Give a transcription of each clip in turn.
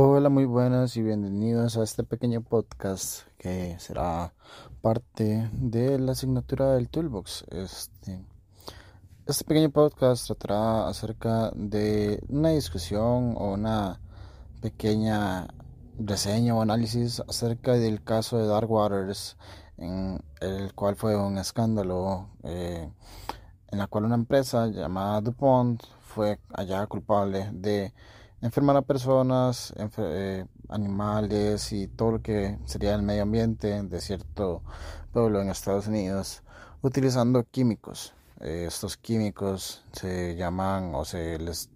Hola, muy buenas y bienvenidos a este pequeño podcast que será parte de la asignatura del Toolbox. Este, este pequeño podcast tratará acerca de una discusión o una pequeña reseña o análisis acerca del caso de Dark Waters, en el cual fue un escándalo eh, en la cual una empresa llamada DuPont fue hallada culpable de enfermar a personas, eh, animales y todo lo que sería el medio ambiente de cierto pueblo en Estados Unidos utilizando químicos. Eh, estos químicos se llaman o se les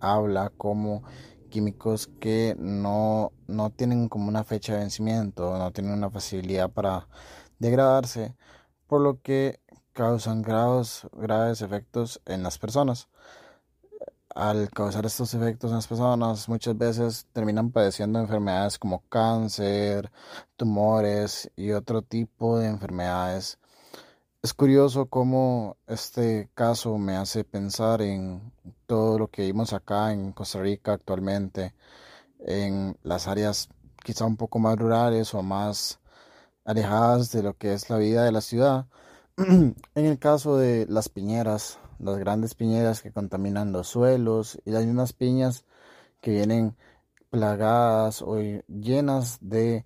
habla como químicos que no, no tienen como una fecha de vencimiento, no tienen una facilidad para degradarse, por lo que causan graves, graves efectos en las personas al causar estos efectos en las personas, muchas veces terminan padeciendo enfermedades como cáncer, tumores y otro tipo de enfermedades. Es curioso cómo este caso me hace pensar en todo lo que vimos acá en Costa Rica actualmente, en las áreas quizá un poco más rurales o más alejadas de lo que es la vida de la ciudad. en el caso de las piñeras, las grandes piñeras que contaminan los suelos y las mismas piñas que vienen plagadas o llenas de eh,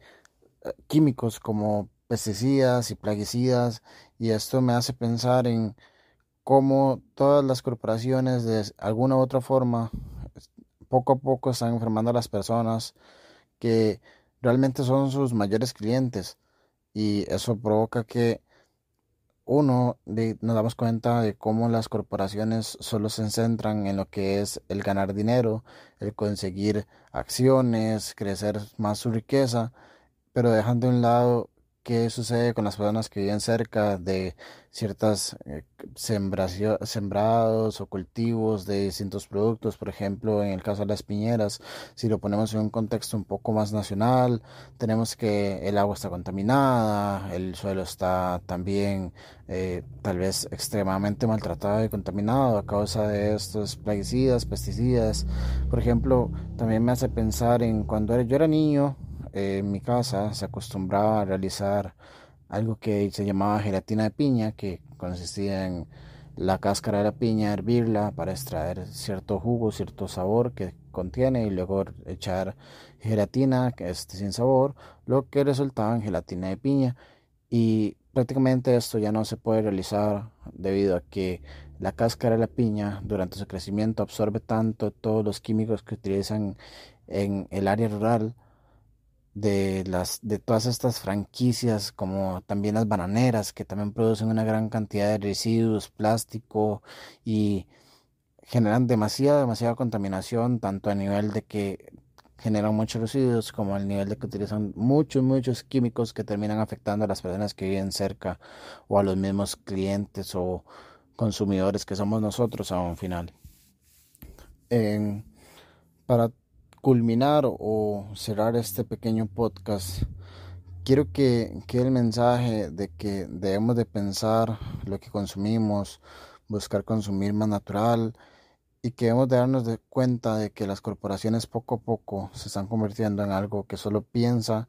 químicos como pesticidas y plaguicidas. Y esto me hace pensar en cómo todas las corporaciones de alguna u otra forma poco a poco están enfermando a las personas que realmente son sus mayores clientes. Y eso provoca que uno, nos damos cuenta de cómo las corporaciones solo se centran en lo que es el ganar dinero, el conseguir acciones, crecer más su riqueza, pero dejan de un lado qué sucede con las personas que viven cerca de ciertas eh, sembrados o cultivos de distintos productos. Por ejemplo, en el caso de las piñeras, si lo ponemos en un contexto un poco más nacional, tenemos que el agua está contaminada, el suelo está también eh, tal vez extremadamente maltratado y contaminado a causa de estos plaguicidas, pesticidas. Por ejemplo, también me hace pensar en cuando yo era niño, en mi casa se acostumbraba a realizar algo que se llamaba gelatina de piña, que consistía en la cáscara de la piña, hervirla para extraer cierto jugo, cierto sabor que contiene y luego echar gelatina que es sin sabor, lo que resultaba en gelatina de piña. Y prácticamente esto ya no se puede realizar debido a que la cáscara de la piña durante su crecimiento absorbe tanto todos los químicos que utilizan en el área rural de las de todas estas franquicias como también las bananeras que también producen una gran cantidad de residuos plástico y generan demasiada demasiada contaminación tanto a nivel de que generan muchos residuos como al nivel de que utilizan muchos muchos químicos que terminan afectando a las personas que viven cerca o a los mismos clientes o consumidores que somos nosotros a un final. Para culminar o cerrar este pequeño podcast, quiero que quede el mensaje de que debemos de pensar lo que consumimos, buscar consumir más natural y que debemos de darnos de cuenta de que las corporaciones poco a poco se están convirtiendo en algo que solo piensa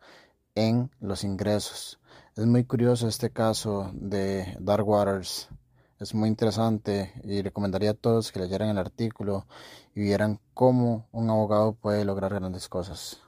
en los ingresos. Es muy curioso este caso de Dark Waters es muy interesante y recomendaría a todos que leyeran el artículo y vieran cómo un abogado puede lograr grandes cosas.